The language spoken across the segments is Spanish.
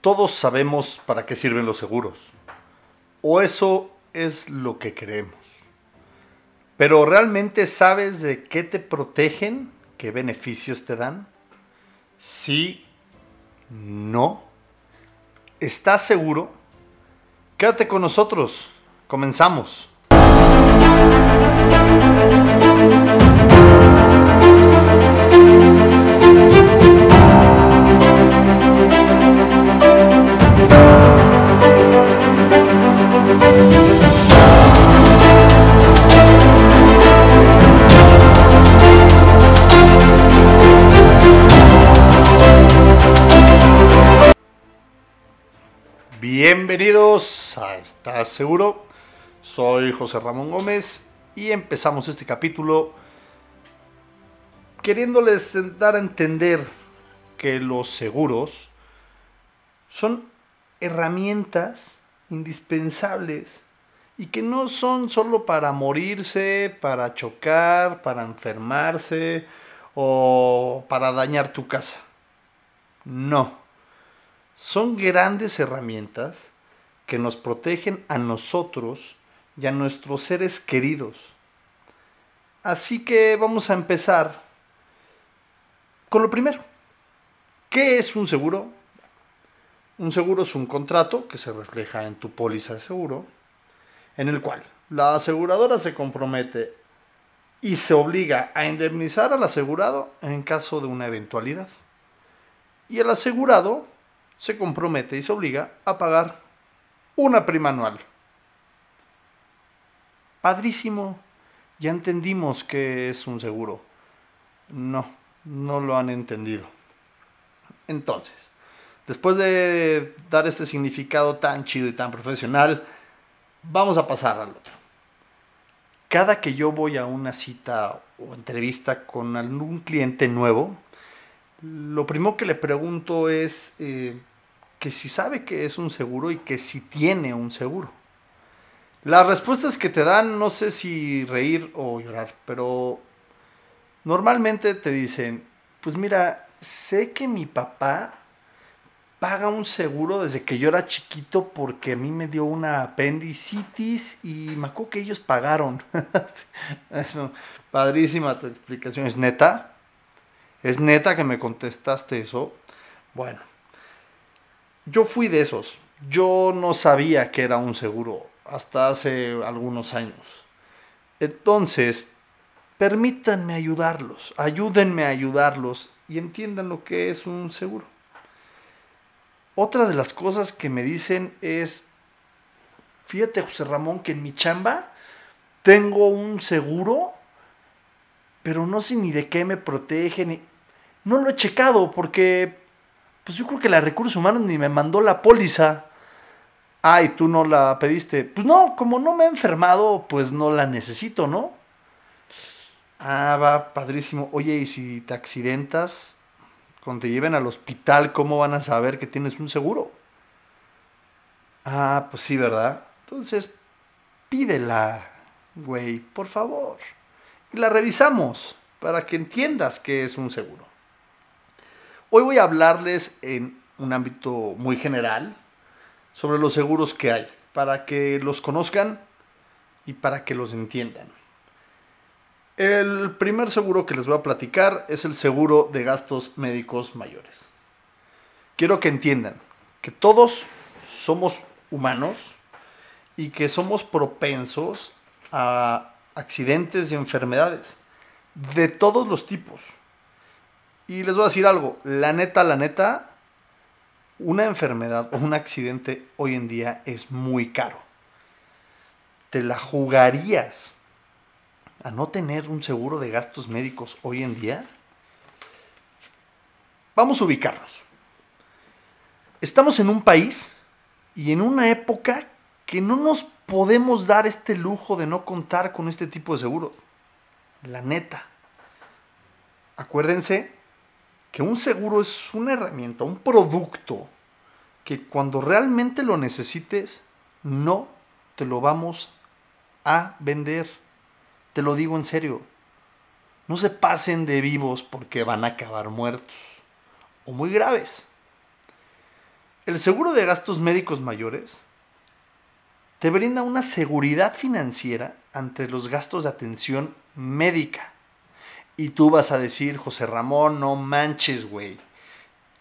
Todos sabemos para qué sirven los seguros. O eso es lo que creemos. Pero ¿realmente sabes de qué te protegen? ¿Qué beneficios te dan? Sí, no. ¿Estás seguro? Quédate con nosotros. Comenzamos. Bienvenidos a ¿Estás seguro? Soy José Ramón Gómez y empezamos este capítulo queriéndoles dar a entender que los seguros son herramientas indispensables y que no son solo para morirse, para chocar, para enfermarse o para dañar tu casa. No son grandes herramientas que nos protegen a nosotros y a nuestros seres queridos. Así que vamos a empezar con lo primero. ¿Qué es un seguro? Un seguro es un contrato que se refleja en tu póliza de seguro, en el cual la aseguradora se compromete y se obliga a indemnizar al asegurado en caso de una eventualidad. Y el asegurado se compromete y se obliga a pagar una prima anual. Padrísimo, ya entendimos que es un seguro. No, no lo han entendido. Entonces, después de dar este significado tan chido y tan profesional, vamos a pasar al otro. Cada que yo voy a una cita o entrevista con algún cliente nuevo, lo primero que le pregunto es, eh, que si sabe que es un seguro y que si tiene un seguro. Las respuestas que te dan, no sé si reír o llorar, pero normalmente te dicen, pues mira, sé que mi papá paga un seguro desde que yo era chiquito porque a mí me dio una apendicitis y me acuerdo que ellos pagaron. padrísima tu explicación. ¿Es neta? ¿Es neta que me contestaste eso? Bueno, yo fui de esos. Yo no sabía que era un seguro hasta hace algunos años. Entonces, permítanme ayudarlos, ayúdenme a ayudarlos y entiendan lo que es un seguro. Otra de las cosas que me dicen es, fíjate José Ramón, que en mi chamba tengo un seguro, pero no sé ni de qué me protegen. No lo he checado porque pues yo creo que la recursos humanos ni me mandó la póliza. Ah, y tú no la pediste. Pues no, como no me he enfermado, pues no la necesito, ¿no? Ah, va, padrísimo. Oye, ¿y si te accidentas, cuando te lleven al hospital, cómo van a saber que tienes un seguro? Ah, pues sí, ¿verdad? Entonces, pídela, güey, por favor. Y la revisamos para que entiendas que es un seguro. Hoy voy a hablarles en un ámbito muy general sobre los seguros que hay, para que los conozcan y para que los entiendan. El primer seguro que les voy a platicar es el seguro de gastos médicos mayores. Quiero que entiendan que todos somos humanos y que somos propensos a accidentes y enfermedades de todos los tipos. Y les voy a decir algo, la neta, la neta, una enfermedad o un accidente hoy en día es muy caro. ¿Te la jugarías a no tener un seguro de gastos médicos hoy en día? Vamos a ubicarnos. Estamos en un país y en una época que no nos podemos dar este lujo de no contar con este tipo de seguros. La neta. Acuérdense que un seguro es una herramienta, un producto que cuando realmente lo necesites, no te lo vamos a vender. Te lo digo en serio. No se pasen de vivos porque van a acabar muertos o muy graves. El seguro de gastos médicos mayores te brinda una seguridad financiera ante los gastos de atención médica. Y tú vas a decir, José Ramón, no manches, güey.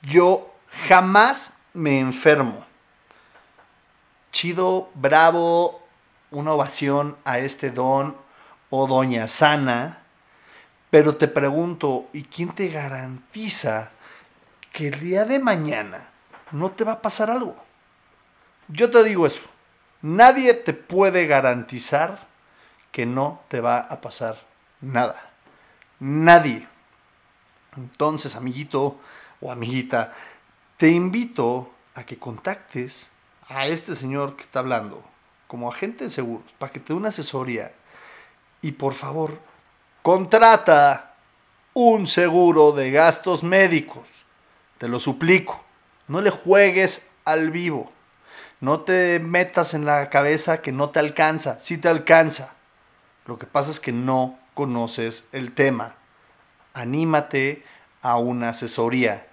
Yo jamás me enfermo. Chido, bravo, una ovación a este don o doña sana. Pero te pregunto, ¿y quién te garantiza que el día de mañana no te va a pasar algo? Yo te digo eso. Nadie te puede garantizar que no te va a pasar nada. Nadie. Entonces, amiguito o amiguita, te invito a que contactes a este señor que está hablando como agente de seguros para que te dé una asesoría y por favor contrata un seguro de gastos médicos. Te lo suplico. No le juegues al vivo. No te metas en la cabeza que no te alcanza. Sí te alcanza. Lo que pasa es que no conoces el tema. Anímate a una asesoría.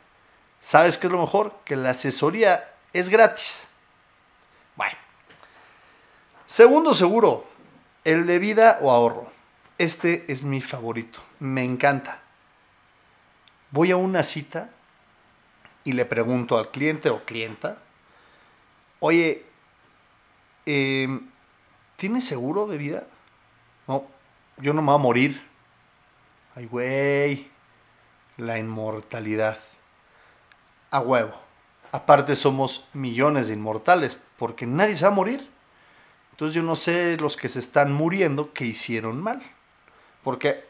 ¿Sabes qué es lo mejor? Que la asesoría es gratis. Bueno. Segundo seguro, el de vida o ahorro. Este es mi favorito. Me encanta. Voy a una cita y le pregunto al cliente o clienta, oye, em, ¿tienes seguro de vida? Yo no me voy a morir. Ay, güey, la inmortalidad. A huevo. Aparte somos millones de inmortales, porque nadie se va a morir. Entonces yo no sé los que se están muriendo que hicieron mal. Porque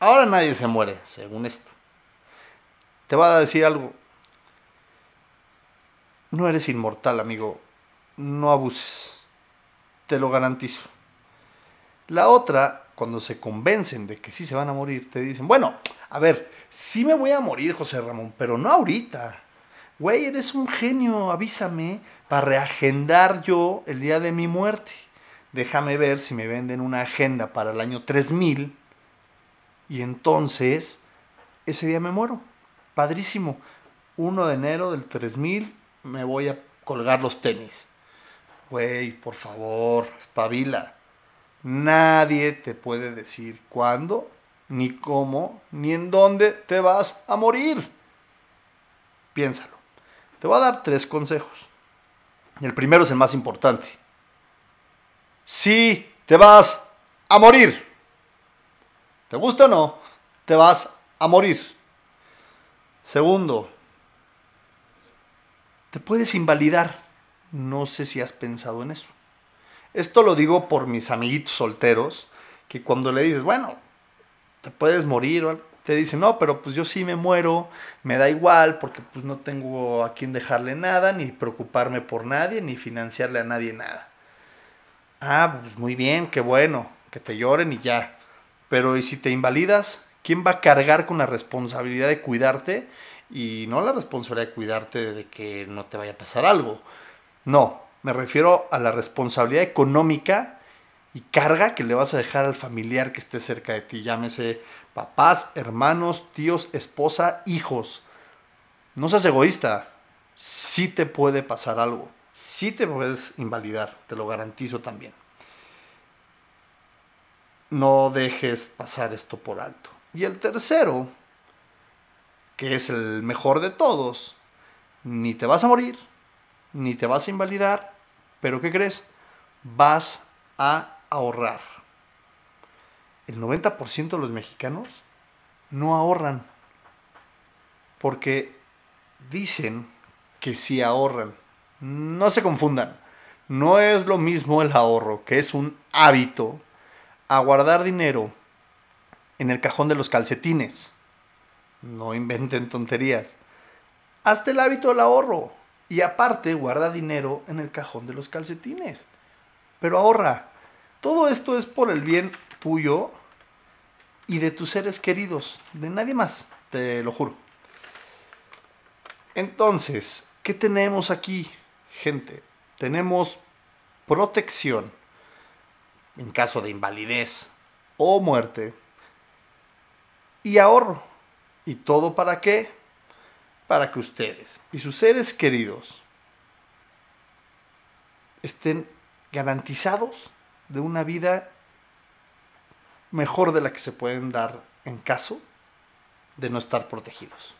ahora nadie se muere, según esto. Te voy a decir algo. No eres inmortal, amigo. No abuses. Te lo garantizo. La otra, cuando se convencen de que sí se van a morir, te dicen, bueno, a ver, sí me voy a morir, José Ramón, pero no ahorita. Güey, eres un genio, avísame para reagendar yo el día de mi muerte. Déjame ver si me venden una agenda para el año 3000 y entonces ese día me muero. Padrísimo. 1 de enero del 3000 me voy a colgar los tenis. Güey, por favor, espabila. Nadie te puede decir cuándo, ni cómo, ni en dónde te vas a morir. Piénsalo. Te voy a dar tres consejos. El primero es el más importante. Si te vas a morir, ¿te gusta o no? Te vas a morir. Segundo, te puedes invalidar. No sé si has pensado en eso. Esto lo digo por mis amiguitos solteros, que cuando le dices, bueno, te puedes morir, te dicen, no, pero pues yo sí me muero, me da igual, porque pues no tengo a quien dejarle nada, ni preocuparme por nadie, ni financiarle a nadie nada. Ah, pues muy bien, qué bueno, que te lloren y ya. Pero ¿y si te invalidas? ¿Quién va a cargar con la responsabilidad de cuidarte? Y no la responsabilidad de cuidarte de que no te vaya a pasar algo. No, me refiero a la responsabilidad económica y carga que le vas a dejar al familiar que esté cerca de ti, llámese papás, hermanos, tíos, esposa, hijos. No seas egoísta, sí te puede pasar algo, sí te puedes invalidar, te lo garantizo también. No dejes pasar esto por alto. Y el tercero, que es el mejor de todos, ni te vas a morir, ni te vas a invalidar, pero ¿qué crees? Vas a ahorrar. El 90% de los mexicanos no ahorran porque dicen que sí ahorran. No se confundan. No es lo mismo el ahorro, que es un hábito, a guardar dinero en el cajón de los calcetines. No inventen tonterías. Hazte el hábito del ahorro. Y aparte, guarda dinero en el cajón de los calcetines. Pero ahorra. Todo esto es por el bien tuyo y de tus seres queridos. De nadie más, te lo juro. Entonces, ¿qué tenemos aquí, gente? Tenemos protección en caso de invalidez o muerte y ahorro. ¿Y todo para qué? Para que ustedes y sus seres queridos estén garantizados de una vida mejor de la que se pueden dar en caso de no estar protegidos.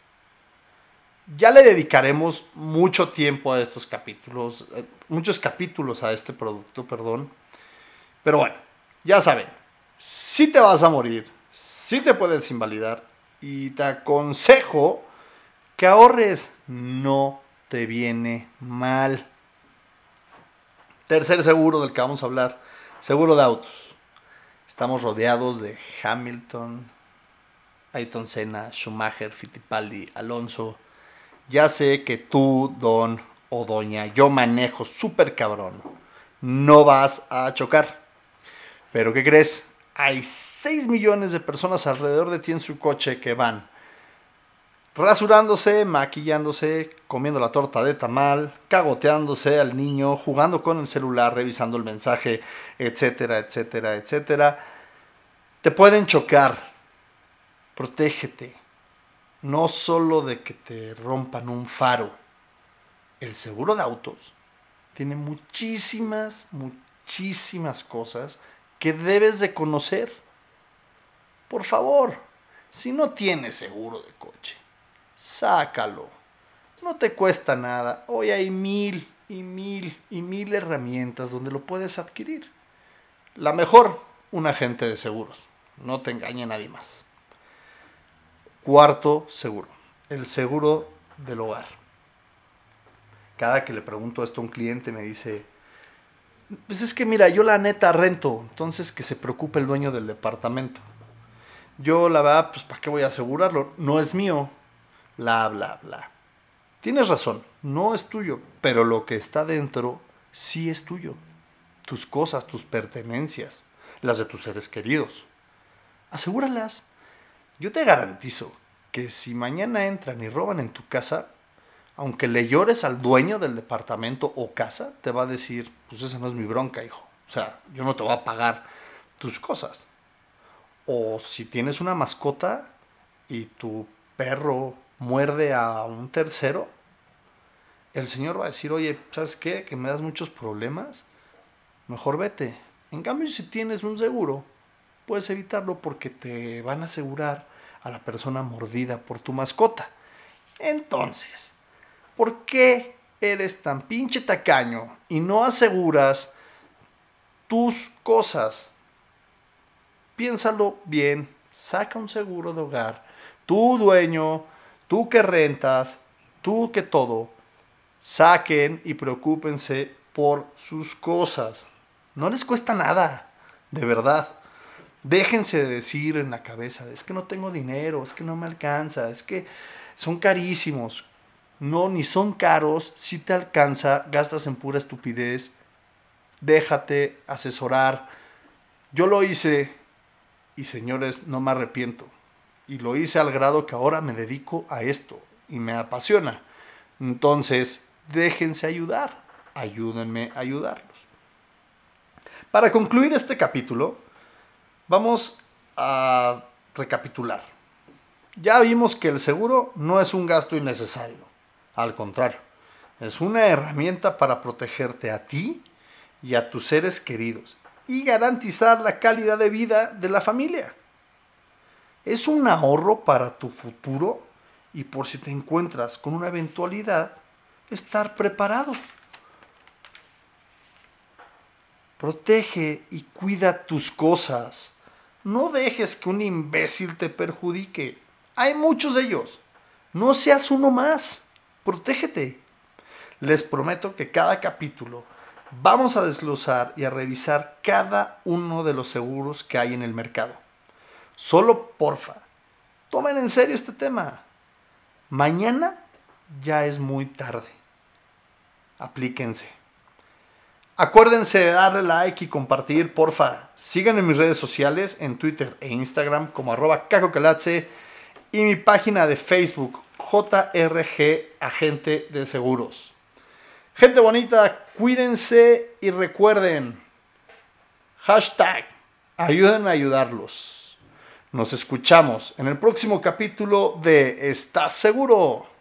Ya le dedicaremos mucho tiempo a estos capítulos, eh, muchos capítulos a este producto, perdón. Pero bueno, ya saben, si te vas a morir, si te puedes invalidar y te aconsejo que ahorres, no te viene mal. Tercer seguro del que vamos a hablar, seguro de autos. Estamos rodeados de Hamilton, Ayrton Senna, Schumacher, Fittipaldi, Alonso, ya sé que tú, don o doña, yo manejo súper cabrón. No vas a chocar. Pero ¿qué crees? Hay 6 millones de personas alrededor de ti en su coche que van rasurándose, maquillándose, comiendo la torta de tamal, cagoteándose al niño, jugando con el celular, revisando el mensaje, etcétera, etcétera, etcétera. Te pueden chocar. Protégete no solo de que te rompan un faro. El seguro de autos tiene muchísimas, muchísimas cosas que debes de conocer. Por favor, si no tienes seguro de coche, sácalo. No te cuesta nada. Hoy hay mil y mil y mil herramientas donde lo puedes adquirir. La mejor, un agente de seguros. No te engañe nadie más. Cuarto seguro, el seguro del hogar. Cada que le pregunto esto a un cliente me dice, pues es que mira, yo la neta rento, entonces que se preocupe el dueño del departamento. Yo la verdad, pues ¿para qué voy a asegurarlo? No es mío. Bla, bla, bla. Tienes razón, no es tuyo, pero lo que está dentro sí es tuyo. Tus cosas, tus pertenencias, las de tus seres queridos. Asegúralas. Yo te garantizo que si mañana entran y roban en tu casa, aunque le llores al dueño del departamento o casa, te va a decir, pues esa no es mi bronca, hijo. O sea, yo no te voy a pagar tus cosas. O si tienes una mascota y tu perro muerde a un tercero, el señor va a decir, oye, ¿sabes qué? Que me das muchos problemas. Mejor vete. En cambio, si tienes un seguro, puedes evitarlo porque te van a asegurar a la persona mordida por tu mascota. Entonces, ¿por qué eres tan pinche tacaño y no aseguras tus cosas? Piénsalo bien, saca un seguro de hogar. Tu dueño, tú que rentas, tú que todo, saquen y preocúpense por sus cosas. No les cuesta nada, de verdad. Déjense de decir en la cabeza, es que no tengo dinero, es que no me alcanza, es que son carísimos. No, ni son caros, si te alcanza, gastas en pura estupidez. Déjate asesorar. Yo lo hice y señores, no me arrepiento. Y lo hice al grado que ahora me dedico a esto y me apasiona. Entonces, déjense ayudar. Ayúdenme a ayudarlos. Para concluir este capítulo, Vamos a recapitular. Ya vimos que el seguro no es un gasto innecesario. Al contrario, es una herramienta para protegerte a ti y a tus seres queridos y garantizar la calidad de vida de la familia. Es un ahorro para tu futuro y por si te encuentras con una eventualidad, estar preparado. Protege y cuida tus cosas no dejes que un imbécil te perjudique. Hay muchos de ellos. No seas uno más. Protégete. Les prometo que cada capítulo vamos a desglosar y a revisar cada uno de los seguros que hay en el mercado. Solo porfa, tomen en serio este tema. Mañana ya es muy tarde. Aplíquense. Acuérdense de darle like y compartir, porfa. Síganme en mis redes sociales, en Twitter e Instagram como arroba cacocalatze y mi página de Facebook, JRG Agente de Seguros. Gente bonita, cuídense y recuerden, hashtag, ayúdenme a ayudarlos. Nos escuchamos en el próximo capítulo de ¿Estás seguro?